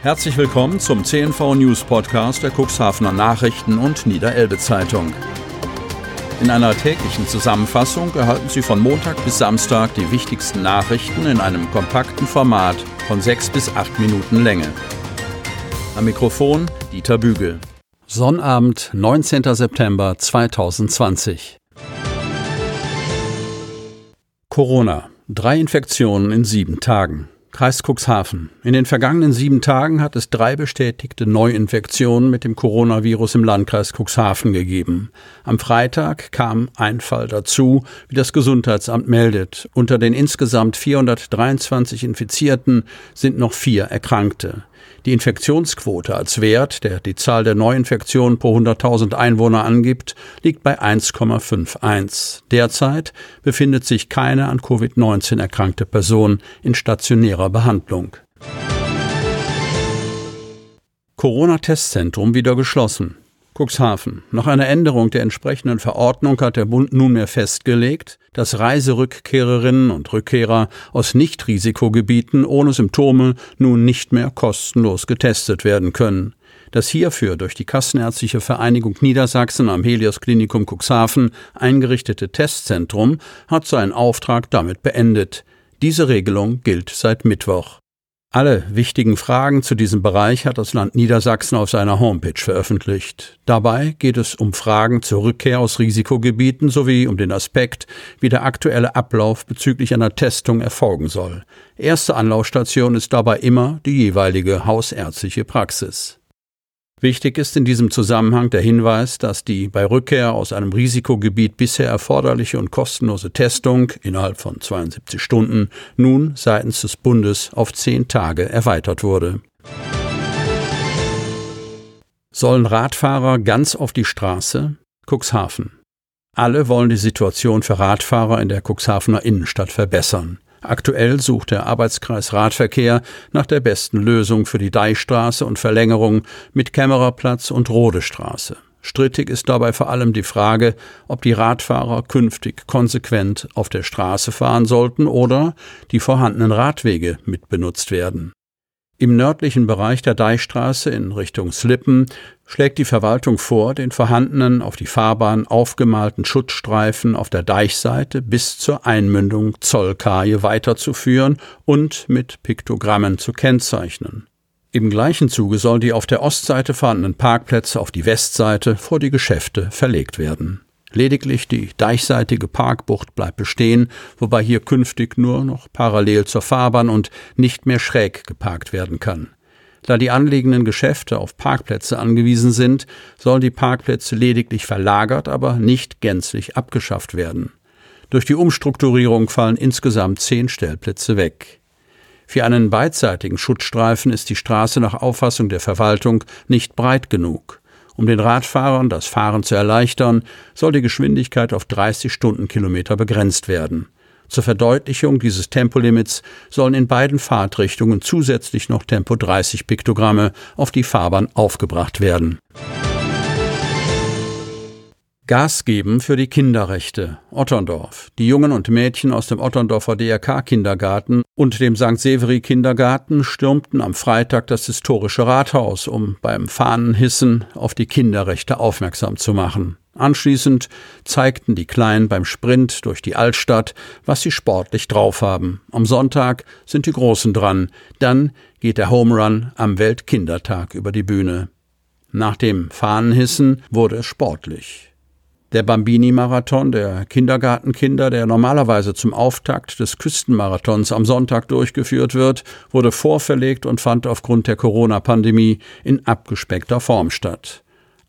Herzlich willkommen zum CNV News Podcast der Cuxhavener Nachrichten und Niederelbe Zeitung. In einer täglichen Zusammenfassung erhalten Sie von Montag bis Samstag die wichtigsten Nachrichten in einem kompakten Format von sechs bis acht Minuten Länge. Am Mikrofon Dieter Bügel. Sonnabend, 19. September 2020. Corona. Drei Infektionen in sieben Tagen. Kreis Cuxhaven. In den vergangenen sieben Tagen hat es drei bestätigte Neuinfektionen mit dem Coronavirus im Landkreis Cuxhaven gegeben. Am Freitag kam ein Fall dazu, wie das Gesundheitsamt meldet. Unter den insgesamt 423 Infizierten sind noch vier Erkrankte. Die Infektionsquote als Wert, der die Zahl der Neuinfektionen pro 100.000 Einwohner angibt, liegt bei 1,51. Derzeit befindet sich keine an Covid-19 erkrankte Person in stationärer Behandlung. Corona-Testzentrum wieder geschlossen. Cuxhaven. Nach einer Änderung der entsprechenden Verordnung hat der Bund nunmehr festgelegt, dass Reiserückkehrerinnen und Rückkehrer aus Nicht-Risikogebieten ohne Symptome nun nicht mehr kostenlos getestet werden können. Das hierfür durch die Kassenärztliche Vereinigung Niedersachsen am Helios Klinikum Cuxhaven eingerichtete Testzentrum hat seinen Auftrag damit beendet. Diese Regelung gilt seit Mittwoch. Alle wichtigen Fragen zu diesem Bereich hat das Land Niedersachsen auf seiner Homepage veröffentlicht. Dabei geht es um Fragen zur Rückkehr aus Risikogebieten sowie um den Aspekt, wie der aktuelle Ablauf bezüglich einer Testung erfolgen soll. Erste Anlaufstation ist dabei immer die jeweilige hausärztliche Praxis. Wichtig ist in diesem Zusammenhang der Hinweis, dass die bei Rückkehr aus einem Risikogebiet bisher erforderliche und kostenlose Testung innerhalb von 72 Stunden nun seitens des Bundes auf zehn Tage erweitert wurde. Sollen Radfahrer ganz auf die Straße? Cuxhaven. Alle wollen die Situation für Radfahrer in der Cuxhavener Innenstadt verbessern. Aktuell sucht der Arbeitskreis Radverkehr nach der besten Lösung für die Deichstraße und Verlängerung mit Kämmererplatz und Rodestraße. Strittig ist dabei vor allem die Frage, ob die Radfahrer künftig konsequent auf der Straße fahren sollten oder die vorhandenen Radwege mitbenutzt werden. Im nördlichen Bereich der Deichstraße in Richtung Slippen schlägt die Verwaltung vor, den vorhandenen auf die Fahrbahn aufgemalten Schutzstreifen auf der Deichseite bis zur Einmündung Zollkaje weiterzuführen und mit Piktogrammen zu kennzeichnen. Im gleichen Zuge sollen die auf der Ostseite vorhandenen Parkplätze auf die Westseite vor die Geschäfte verlegt werden. Lediglich die deichseitige Parkbucht bleibt bestehen, wobei hier künftig nur noch parallel zur Fahrbahn und nicht mehr schräg geparkt werden kann. Da die anliegenden Geschäfte auf Parkplätze angewiesen sind, sollen die Parkplätze lediglich verlagert, aber nicht gänzlich abgeschafft werden. Durch die Umstrukturierung fallen insgesamt zehn Stellplätze weg. Für einen beidseitigen Schutzstreifen ist die Straße nach Auffassung der Verwaltung nicht breit genug. Um den Radfahrern das Fahren zu erleichtern, soll die Geschwindigkeit auf 30 Stundenkilometer begrenzt werden. Zur Verdeutlichung dieses Tempolimits sollen in beiden Fahrtrichtungen zusätzlich noch Tempo 30 Piktogramme auf die Fahrbahn aufgebracht werden. Gas geben für die Kinderrechte. Otterndorf. Die Jungen und Mädchen aus dem Otterndorfer DRK-Kindergarten und dem St. Severi-Kindergarten stürmten am Freitag das historische Rathaus, um beim Fahnenhissen auf die Kinderrechte aufmerksam zu machen. Anschließend zeigten die Kleinen beim Sprint durch die Altstadt, was sie sportlich drauf haben. Am Sonntag sind die Großen dran. Dann geht der Home Run am Weltkindertag über die Bühne. Nach dem Fahnenhissen wurde es sportlich. Der Bambini-Marathon der Kindergartenkinder, der normalerweise zum Auftakt des Küstenmarathons am Sonntag durchgeführt wird, wurde vorverlegt und fand aufgrund der Corona-Pandemie in abgespeckter Form statt.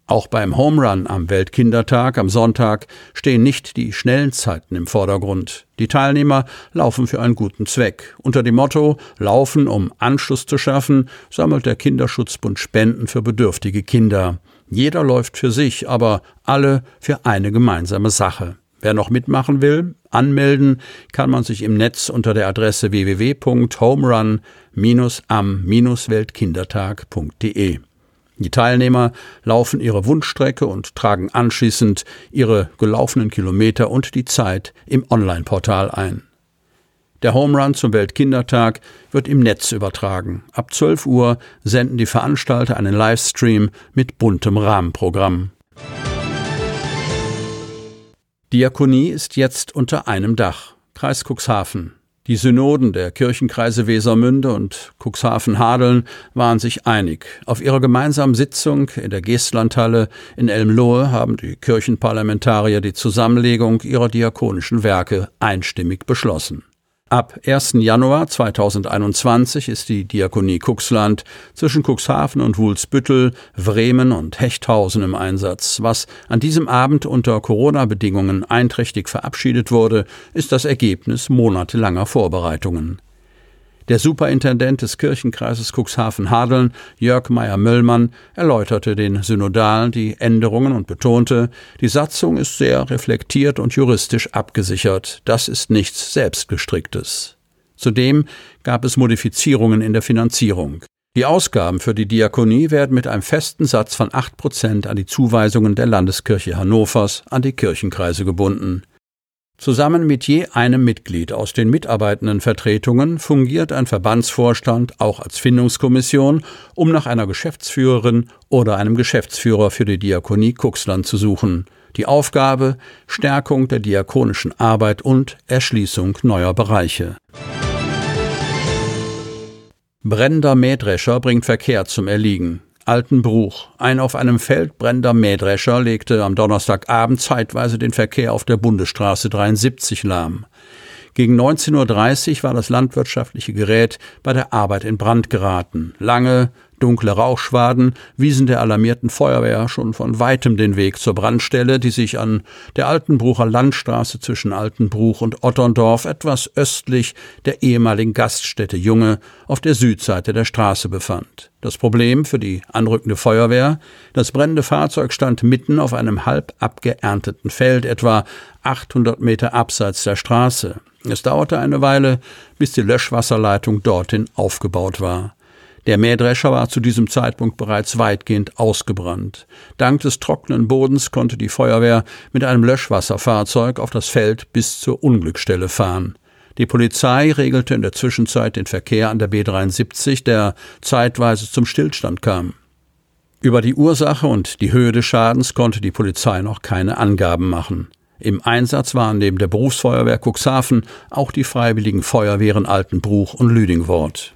Auch beim Home Run am Weltkindertag am Sonntag stehen nicht die schnellen Zeiten im Vordergrund. Die Teilnehmer laufen für einen guten Zweck. Unter dem Motto Laufen, um Anschluss zu schaffen, sammelt der Kinderschutzbund Spenden für bedürftige Kinder. Jeder läuft für sich, aber alle für eine gemeinsame Sache. Wer noch mitmachen will, anmelden kann man sich im Netz unter der Adresse www.homerun-am-weltkindertag.de. Die Teilnehmer laufen ihre Wunschstrecke und tragen anschließend ihre gelaufenen Kilometer und die Zeit im Online-Portal ein. Der Home Run zum Weltkindertag wird im Netz übertragen. Ab 12 Uhr senden die Veranstalter einen Livestream mit buntem Rahmenprogramm. Diakonie ist jetzt unter einem Dach. Kreis Cuxhaven. Die Synoden der Kirchenkreise Wesermünde und Cuxhaven-Hadeln waren sich einig. Auf ihrer gemeinsamen Sitzung in der Geestlandhalle in Elmlohe haben die Kirchenparlamentarier die Zusammenlegung ihrer diakonischen Werke einstimmig beschlossen. Ab 1. Januar 2021 ist die Diakonie Cuxland zwischen Cuxhaven und Wulsbüttel, Bremen und Hechthausen im Einsatz. Was an diesem Abend unter Corona-Bedingungen einträchtig verabschiedet wurde, ist das Ergebnis monatelanger Vorbereitungen. Der Superintendent des Kirchenkreises Cuxhaven-Hadeln, Jörg Meyer-Möllmann, erläuterte den Synodalen die Änderungen und betonte, die Satzung ist sehr reflektiert und juristisch abgesichert. Das ist nichts Selbstgestricktes. Zudem gab es Modifizierungen in der Finanzierung. Die Ausgaben für die Diakonie werden mit einem festen Satz von acht Prozent an die Zuweisungen der Landeskirche Hannovers an die Kirchenkreise gebunden. Zusammen mit je einem Mitglied aus den mitarbeitenden Vertretungen fungiert ein Verbandsvorstand auch als Findungskommission, um nach einer Geschäftsführerin oder einem Geschäftsführer für die Diakonie Kuxland zu suchen. Die Aufgabe Stärkung der diakonischen Arbeit und Erschließung neuer Bereiche. Brennender Mähdrescher bringt Verkehr zum Erliegen. Altenbruch. Ein auf einem Feld brennender Mähdrescher legte am Donnerstagabend zeitweise den Verkehr auf der Bundesstraße 73 lahm. Gegen 19.30 Uhr war das landwirtschaftliche Gerät bei der Arbeit in Brand geraten. Lange, Dunkle Rauchschwaden wiesen der alarmierten Feuerwehr schon von weitem den Weg zur Brandstelle, die sich an der Altenbrucher Landstraße zwischen Altenbruch und Otterndorf etwas östlich der ehemaligen Gaststätte Junge auf der Südseite der Straße befand. Das Problem für die anrückende Feuerwehr, das brennende Fahrzeug stand mitten auf einem halb abgeernteten Feld, etwa 800 Meter abseits der Straße. Es dauerte eine Weile, bis die Löschwasserleitung dorthin aufgebaut war. Der Mähdrescher war zu diesem Zeitpunkt bereits weitgehend ausgebrannt. Dank des trockenen Bodens konnte die Feuerwehr mit einem Löschwasserfahrzeug auf das Feld bis zur Unglücksstelle fahren. Die Polizei regelte in der Zwischenzeit den Verkehr an der B73, der zeitweise zum Stillstand kam. Über die Ursache und die Höhe des Schadens konnte die Polizei noch keine Angaben machen. Im Einsatz waren neben der Berufsfeuerwehr Cuxhaven auch die freiwilligen Feuerwehren Altenbruch und Lüdingwort.